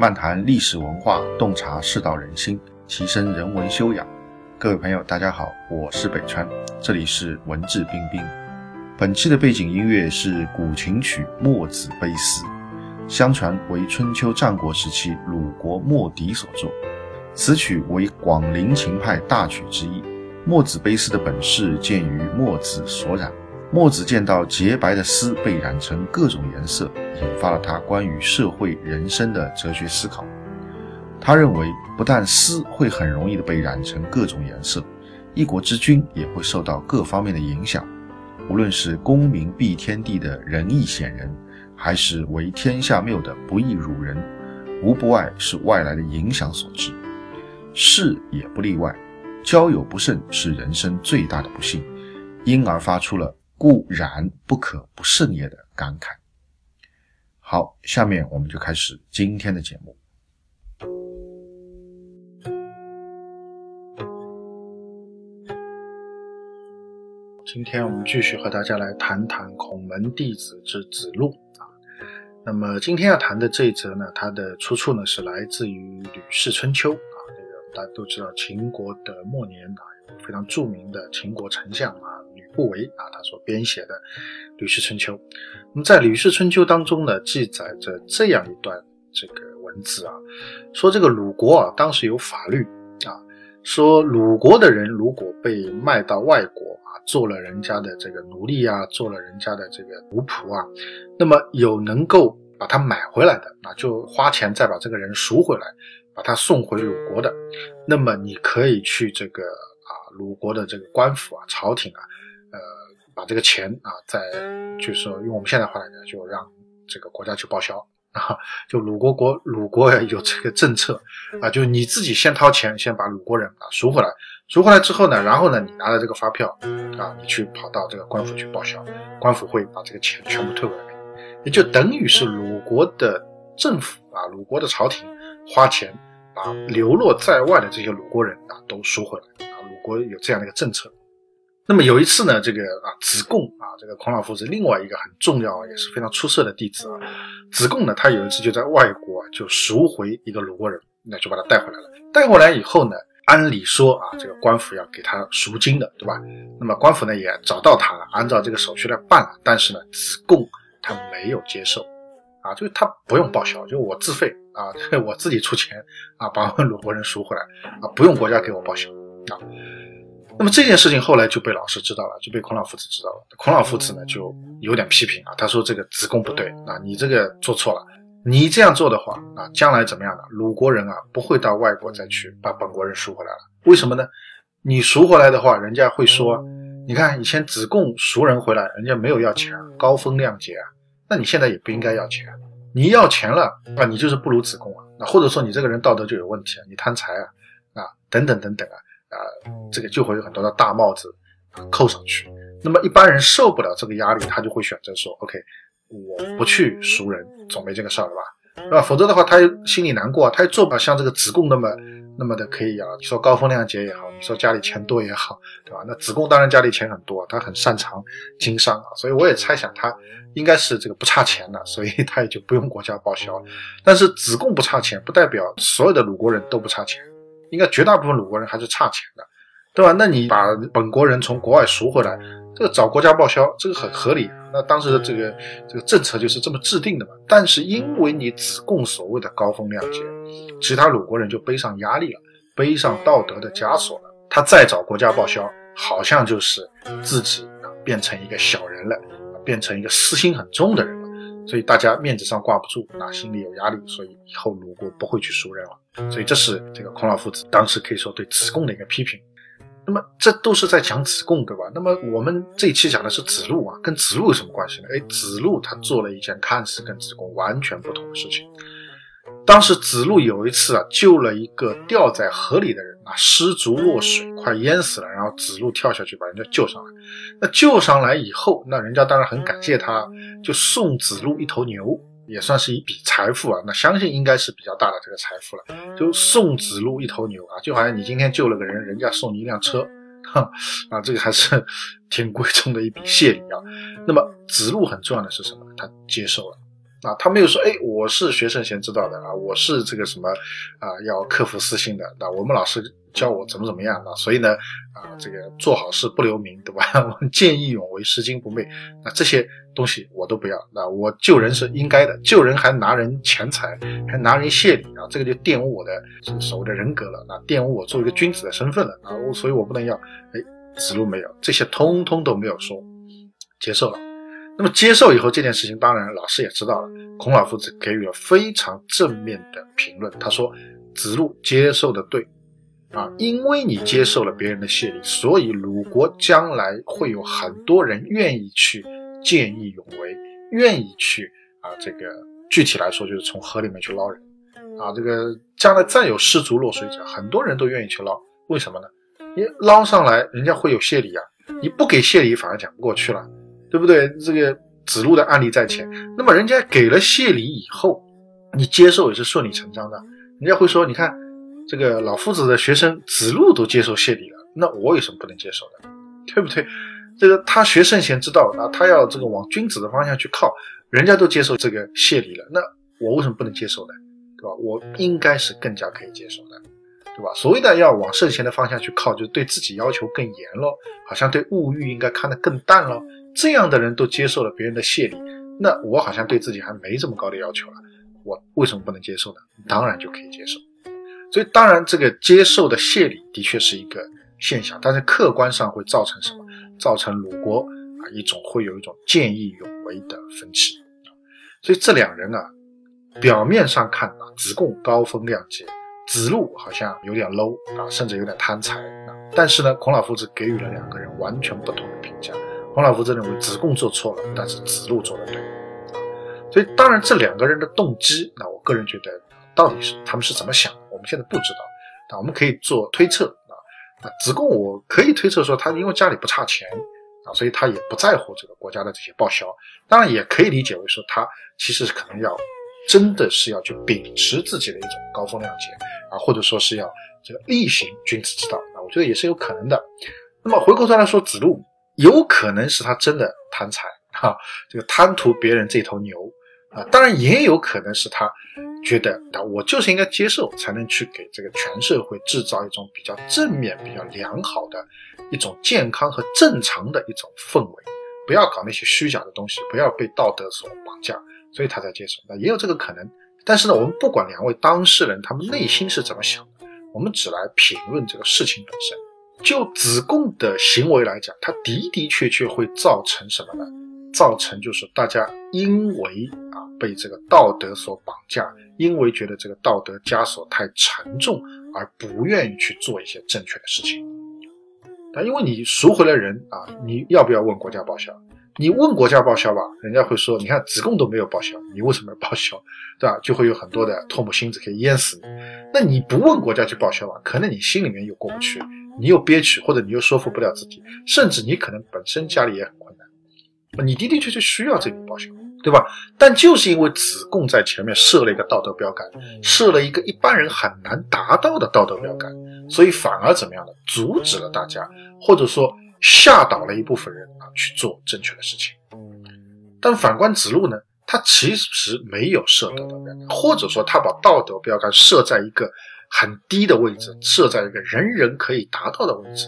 漫谈历史文化，洞察世道人心，提升人文修养。各位朋友，大家好，我是北川，这里是文质彬彬。本期的背景音乐是古琴曲《墨子悲思》，相传为春秋战国时期鲁国墨翟所作。此曲为广陵琴派大曲之一。《墨子悲思》的本事见于墨子所染。墨子见到洁白的丝被染成各种颜色，引发了他关于社会人生的哲学思考。他认为，不但丝会很容易的被染成各种颜色，一国之君也会受到各方面的影响。无论是功名避天地的仁义显人，还是为天下谬的不义辱人，无不外是外来的影响所致。士也不例外，交友不慎是人生最大的不幸，因而发出了。固然不可不慎也的感慨。好，下面我们就开始今天的节目。今天我们继续和大家来谈谈孔门弟子之子路啊。那么今天要谈的这一则呢，它的出处呢是来自于《吕氏春秋》啊。这个大家都知道，秦国的末年啊，非常著名的秦国丞相啊。不为啊，他所编写的《吕氏春秋》。那么在《吕氏春秋》当中呢，记载着这样一段这个文字啊，说这个鲁国啊，当时有法律啊，说鲁国的人如果被卖到外国啊，做了人家的这个奴隶啊，做了人家的这个奴仆啊，那么有能够把他买回来的，那就花钱再把这个人赎回来，把他送回鲁国的，那么你可以去这个啊鲁国的这个官府啊，朝廷啊。把这个钱啊，在就是说用我们现在话来讲，就让这个国家去报销啊。就鲁国国鲁国有这个政策啊，就你自己先掏钱，先把鲁国人啊赎回来，赎回来之后呢，然后呢，你拿着这个发票啊，你去跑到这个官府去报销，官府会把这个钱全部退回来，也就等于是鲁国的政府啊，鲁国的朝廷花钱把流落在外的这些鲁国人啊都赎回来啊。鲁国有这样的一个政策。那么有一次呢，这个啊子贡啊，这个孔老夫子另外一个很重要也是非常出色的弟子啊，子贡呢，他有一次就在外国就赎回一个鲁国人，那就把他带回来了。带回来以后呢，按理说啊，这个官府要给他赎金的，对吧？那么官府呢也找到他了，按照这个手续来办了。但是呢，子贡他没有接受，啊，就是他不用报销，就我自费啊，我自己出钱啊，把鲁国人赎回来啊，不用国家给我报销啊。那么这件事情后来就被老师知道了，就被孔老夫子知道了。孔老夫子呢就有点批评啊，他说这个子贡不对啊，你这个做错了。你这样做的话啊，将来怎么样的？鲁国人啊不会到外国再去把本国人赎回来了。为什么呢？你赎回来的话，人家会说，你看以前子贡赎人回来，人家没有要钱，高风亮节啊，那你现在也不应该要钱。你要钱了啊，你就是不如子贡啊，那或者说你这个人道德就有问题啊，你贪财啊啊等等等等啊。啊，这个就会有很多的大帽子扣上去。那么一般人受不了这个压力，他就会选择说：“OK，我不去赎人，总没这个事儿了吧？对吧？否则的话，他心里难过，他也做不了像这个子贡那么那么的可以啊。你说高风亮节也好，你说家里钱多也好，对吧？那子贡当然家里钱很多，他很擅长经商啊，所以我也猜想他应该是这个不差钱的，所以他也就不用国家报销。但是子贡不差钱，不代表所有的鲁国人都不差钱。应该绝大部分鲁国人还是差钱的，对吧？那你把本国人从国外赎回来，这个找国家报销，这个很合理。那当时的这个这个政策就是这么制定的嘛。但是因为你子贡所谓的高风亮节，其他鲁国人就背上压力了，背上道德的枷锁了。他再找国家报销，好像就是自己变成一个小人了，变成一个私心很重的人了。所以大家面子上挂不住，那心里有压力，所以以后鲁国不会去赎人了。所以这是这个孔老夫子当时可以说对子贡的一个批评。那么这都是在讲子贡，对吧？那么我们这一期讲的是子路啊，跟子路有什么关系呢？哎，子路他做了一件看似跟子贡完全不同的事情。当时子路有一次啊，救了一个掉在河里的人啊，失足落水，快淹死了。然后子路跳下去把人家救上来。那救上来以后，那人家当然很感谢他，就送子路一头牛，也算是一笔财富啊。那相信应该是比较大的这个财富了。就送子路一头牛啊，就好像你今天救了个人，人家送你一辆车，哈啊，这个还是挺贵重的一笔谢礼啊。那么子路很重要的是什么？他接受了。啊，他没有说，哎，我是学圣贤知道的啊，我是这个什么啊，要克服私心的。那我们老师教我怎么怎么样啊，所以呢，啊，这个做好事不留名，对吧？见义勇为，拾金不昧，那这些东西我都不要。那我救人是应该的，救人还拿人钱财，还拿人谢礼啊，这个就玷污我的所谓的人格了，那玷污我作为一个君子的身份了啊，所以我不能要。哎，子路没有，这些通通都没有说，接受了。那么接受以后，这件事情当然老师也知道了。孔老夫子给予了非常正面的评论，他说：“子路接受的对，啊，因为你接受了别人的谢礼，所以鲁国将来会有很多人愿意去见义勇为，愿意去啊，这个具体来说就是从河里面去捞人，啊，这个将来再有失足落水者，很多人都愿意去捞。为什么呢？你捞上来，人家会有谢礼啊，你不给谢礼，反而讲不过去了。”对不对？这个子路的案例在前，那么人家给了谢礼以后，你接受也是顺理成章的。人家会说：“你看，这个老夫子的学生子路都接受谢礼了，那我有什么不能接受的？对不对？这个他学圣贤之道啊，他要这个往君子的方向去靠，人家都接受这个谢礼了，那我为什么不能接受呢？对吧？我应该是更加可以接受的，对吧？所谓的要往圣贤的方向去靠，就是对自己要求更严喽，好像对物欲应该看得更淡喽。”这样的人都接受了别人的谢礼，那我好像对自己还没这么高的要求了，我为什么不能接受呢？当然就可以接受。所以当然这个接受的谢礼的确是一个现象，但是客观上会造成什么？造成鲁国啊一种会有一种见义勇为的分歧。所以这两人啊，表面上看啊，子贡高风亮节，子路好像有点 low 啊，甚至有点贪财啊。但是呢，孔老夫子给予了两个人完全不同孔老夫子认为子贡做错了，但是子路做的对，所以当然这两个人的动机，那我个人觉得到底是他们是怎么想，我们现在不知道，但我们可以做推测啊。啊，子贡我可以推测说他因为家里不差钱啊，所以他也不在乎这个国家的这些报销。当然也可以理解为说他其实可能要真的是要去秉持自己的一种高风亮节啊，或者说是要这个力行君子之道啊，我觉得也是有可能的。那么回过头来说，子路。有可能是他真的贪财哈，这个贪图别人这头牛啊，当然也有可能是他觉得啊，我就是应该接受，才能去给这个全社会制造一种比较正面、比较良好的一种健康和正常的一种氛围，不要搞那些虚假的东西，不要被道德所绑架，所以他才接受。那也有这个可能，但是呢，我们不管两位当事人他们内心是怎么想的，我们只来评论这个事情本身。就子贡的行为来讲，他的的确确会造成什么呢？造成就是大家因为啊被这个道德所绑架，因为觉得这个道德枷锁太沉重，而不愿意去做一些正确的事情。但因为你赎回了人啊，你要不要问国家报销？你问国家报销吧，人家会说，你看子贡都没有报销，你为什么要报销？对吧？就会有很多的唾沫星子可以淹死你。那你不问国家去报销吧，可能你心里面又过不去。你又憋屈，或者你又说服不了自己，甚至你可能本身家里也很困难，你的的确确需要这笔报销，对吧？但就是因为子贡在前面设了一个道德标杆，设了一个一般人很难达到的道德标杆，所以反而怎么样呢？阻止了大家，或者说吓倒了一部分人啊去做正确的事情。但反观子路呢，他其实没有设道德标杆，或者说他把道德标杆设在一个。很低的位置，设在一个人人可以达到的位置，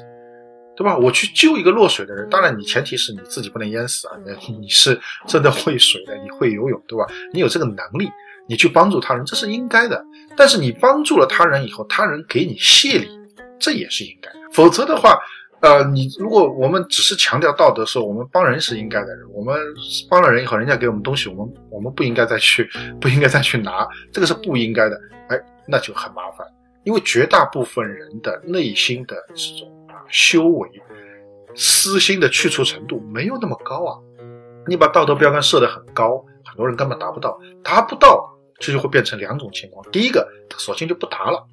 对吧？我去救一个落水的人，当然你前提是你自己不能淹死啊，你是真的会水的，你会游泳，对吧？你有这个能力，你去帮助他人，这是应该的。但是你帮助了他人以后，他人给你谢礼，这也是应该的。否则的话，呃，你如果我们只是强调道德，说我们帮人是应该的，我们帮了人以后，人家给我们东西，我们我们不应该再去，不应该再去拿，这个是不应该的。哎。那就很麻烦，因为绝大部分人的内心的这种啊修为、私心的去除程度没有那么高啊。你把道德标杆设得很高，很多人根本达不到，达不到这就会变成两种情况：第一个，他索性就不达了，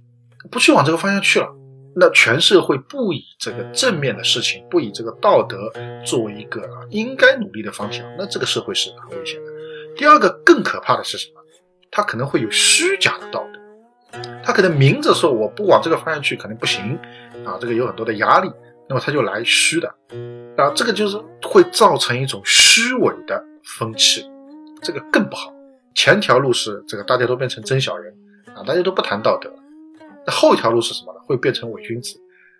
不去往这个方向去了。那全社会不以这个正面的事情，不以这个道德作为一个啊应该努力的方向，那这个社会是很危险的。第二个更可怕的是什么？他可能会有虚假的道德。他可能明着说我不往这个方向去，可能不行啊，这个有很多的压力，那么他就来虚的啊，这个就是会造成一种虚伪的风气，这个更不好前条路是这个大家都变成真小人啊，大家都不谈道德。后一条路是什么呢？会变成伪君子。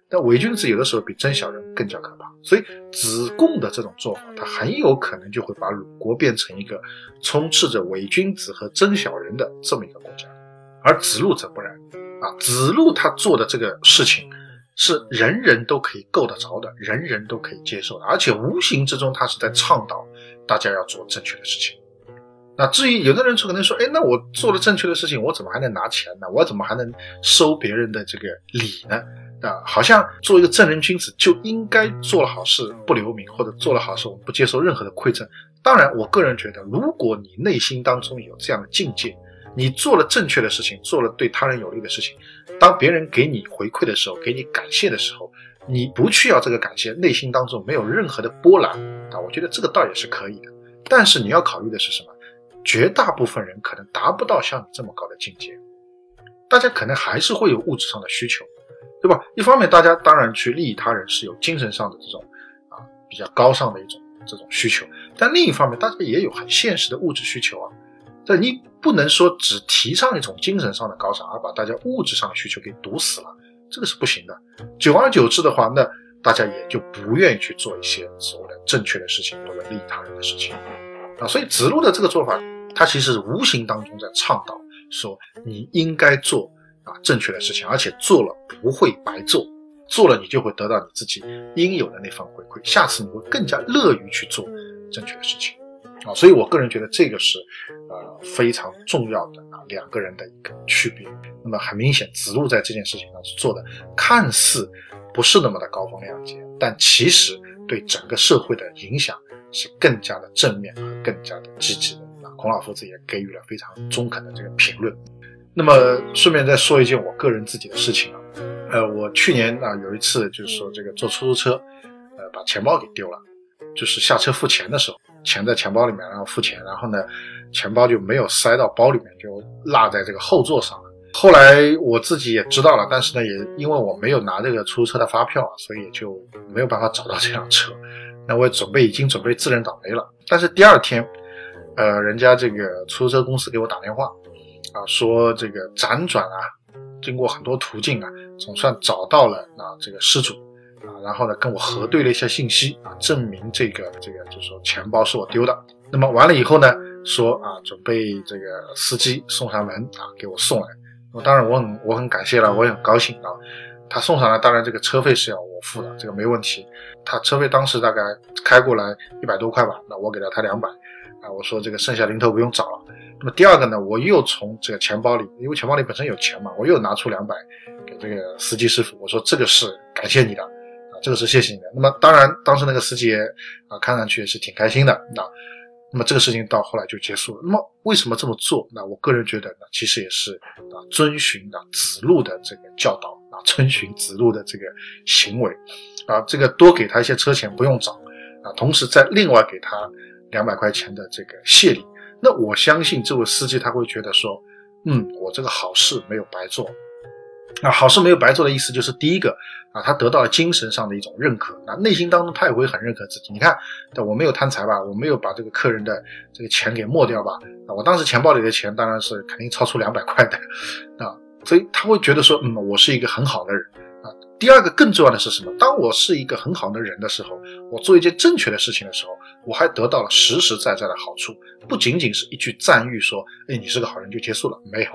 但伪君子有的时候比真小人更加可怕。所以子贡的这种做法，他很有可能就会把鲁国变成一个充斥着伪君子和真小人的这么一个国家。而子路则不然啊，子路他做的这个事情。是人人都可以够得着的，人人都可以接受的，而且无形之中他是在倡导大家要做正确的事情。那至于有的人就可能说，哎，那我做了正确的事情，我怎么还能拿钱呢？我怎么还能收别人的这个礼呢？啊，好像做一个正人君子就应该做了好事不留名，或者做了好事我们不接受任何的馈赠。当然，我个人觉得，如果你内心当中有这样的境界。你做了正确的事情，做了对他人有利的事情，当别人给你回馈的时候，给你感谢的时候，你不去要这个感谢，内心当中没有任何的波澜啊，我觉得这个倒也是可以的。但是你要考虑的是什么？绝大部分人可能达不到像你这么高的境界，大家可能还是会有物质上的需求，对吧？一方面，大家当然去利益他人是有精神上的这种啊比较高尚的一种这种需求，但另一方面，大家也有很现实的物质需求啊。但你不能说只提倡一种精神上的高尚，而把大家物质上的需求给堵死了，这个是不行的。久而久之的话，那大家也就不愿意去做一些所谓的正确的事情或者利益他人的事情啊。所以子路的这个做法，他其实无形当中在倡导说，你应该做啊正确的事情，而且做了不会白做，做了你就会得到你自己应有的那份回馈，下次你会更加乐于去做正确的事情。啊，所以我个人觉得这个是，呃，非常重要的啊，两个人的一个区别。那么很明显，子路在这件事情上是做的看似不是那么的高风亮节，但其实对整个社会的影响是更加的正面和更加的积极的。啊，孔老夫子也给予了非常中肯的这个评论。那么顺便再说一件我个人自己的事情啊，呃，我去年啊有一次就是说这个坐出租车，呃，把钱包给丢了，就是下车付钱的时候。钱在钱包里面，然后付钱，然后呢，钱包就没有塞到包里面，就落在这个后座上了。后来我自己也知道了，但是呢，也因为我没有拿这个出租车的发票，所以就没有办法找到这辆车。那我准备已经准备自认倒霉了。但是第二天，呃，人家这个出租车公司给我打电话，啊，说这个辗转啊，经过很多途径啊，总算找到了啊这个失主。啊，然后呢，跟我核对了一下信息啊，证明这个这个就是说钱包是我丢的。那么完了以后呢，说啊，准备这个司机送上门啊，给我送来。我当然我很我很感谢了，我也很高兴啊。他送上来，当然这个车费是要我付的，这个没问题。他车费当时大概开过来一百多块吧，那我给了他两百啊，我说这个剩下零头不用找了。那么第二个呢，我又从这个钱包里，因为钱包里本身有钱嘛，我又拿出两百给这个司机师傅，我说这个是感谢你的。啊这个是谢谢你的。那么当然，当时那个司机啊，看上去也是挺开心的。那，那么这个事情到后来就结束了。那么为什么这么做？那我个人觉得呢，其实也是啊，遵循啊子路的这个教导啊，遵循子路的这个行为啊，这个多给他一些车钱不用找啊，同时再另外给他两百块钱的这个谢礼。那我相信这位司机他会觉得说，嗯，我这个好事没有白做。啊，好事没有白做的意思就是第一个啊，他得到了精神上的一种认可，那内心当中他也会很认可自己。你看，我没有贪财吧，我没有把这个客人的这个钱给没掉吧？啊，我当时钱包里的钱当然是肯定超出两百块的啊，所以他会觉得说，嗯，我是一个很好的人啊。第二个更重要的是什么？当我是一个很好的人的时候，我做一件正确的事情的时候，我还得到了实实在在的好处，不仅仅是一句赞誉说，哎，你是个好人就结束了，没有，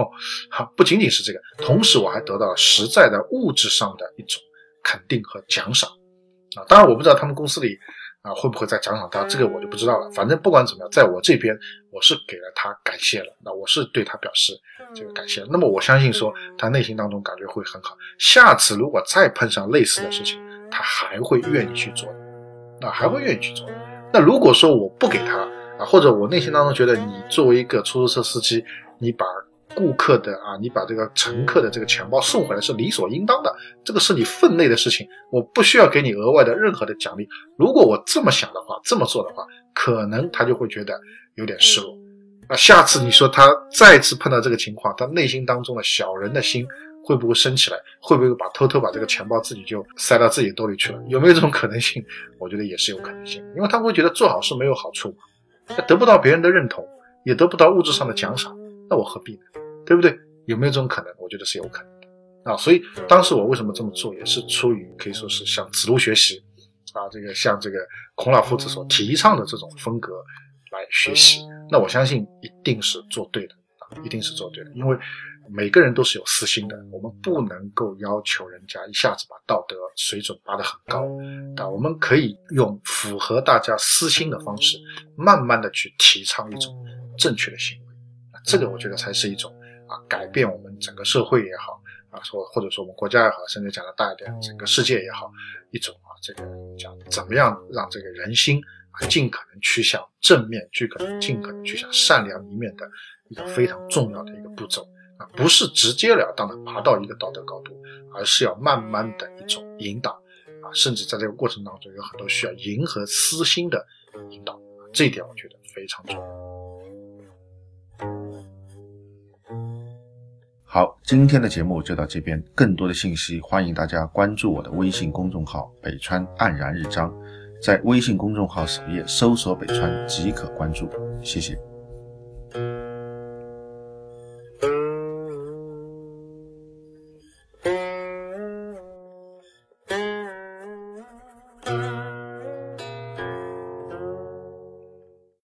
哈，不仅仅是这个，同时我还得到了实在的物质上的一种肯定和奖赏，啊，当然我不知道他们公司里。啊，会不会再奖赏他？这个我就不知道了。反正不管怎么样，在我这边，我是给了他感谢了。那我是对他表示这个感谢。那么我相信说，他内心当中感觉会很好。下次如果再碰上类似的事情，他还会愿意去做的。那还会愿意去做。那如果说我不给他啊，或者我内心当中觉得你作为一个出租车司机，你把。顾客的啊，你把这个乘客的这个钱包送回来是理所应当的，这个是你分内的事情，我不需要给你额外的任何的奖励。如果我这么想的话，这么做的话，可能他就会觉得有点失落。那，下次你说他再次碰到这个情况，他内心当中的小人的心会不会升起来？会不会把偷偷把这个钱包自己就塞到自己兜里去了？有没有这种可能性？我觉得也是有可能性，因为他会觉得做好事没有好处，他得不到别人的认同。也得不到物质上的奖赏，那我何必呢？对不对？有没有这种可能？我觉得是有可能的啊。所以当时我为什么这么做，也是出于可以说是向子路学习啊，这个向这个孔老夫子所提倡的这种风格来学习。那我相信一定是做对的啊，一定是做对的，因为每个人都是有私心的，我们不能够要求人家一下子把道德水准拔得很高啊，我们可以用符合大家私心的方式，慢慢的去提倡一种正确的行为。啊，这个我觉得才是一种。啊，改变我们整个社会也好，啊，说或者说我们国家也好，甚至讲的大一点，整个世界也好，一种啊，这个讲怎么样让这个人心啊尽可能趋向正面，尽可能尽可能趋向善良一面的一个非常重要的一个步骤啊，不是直截了当的爬到一个道德高度，而是要慢慢的一种引导啊，甚至在这个过程当中有很多需要迎合私心的引导，这一点我觉得非常重要。好，今天的节目就到这边。更多的信息，欢迎大家关注我的微信公众号“北川黯然日章”，在微信公众号首页搜索“北川”即可关注。谢谢。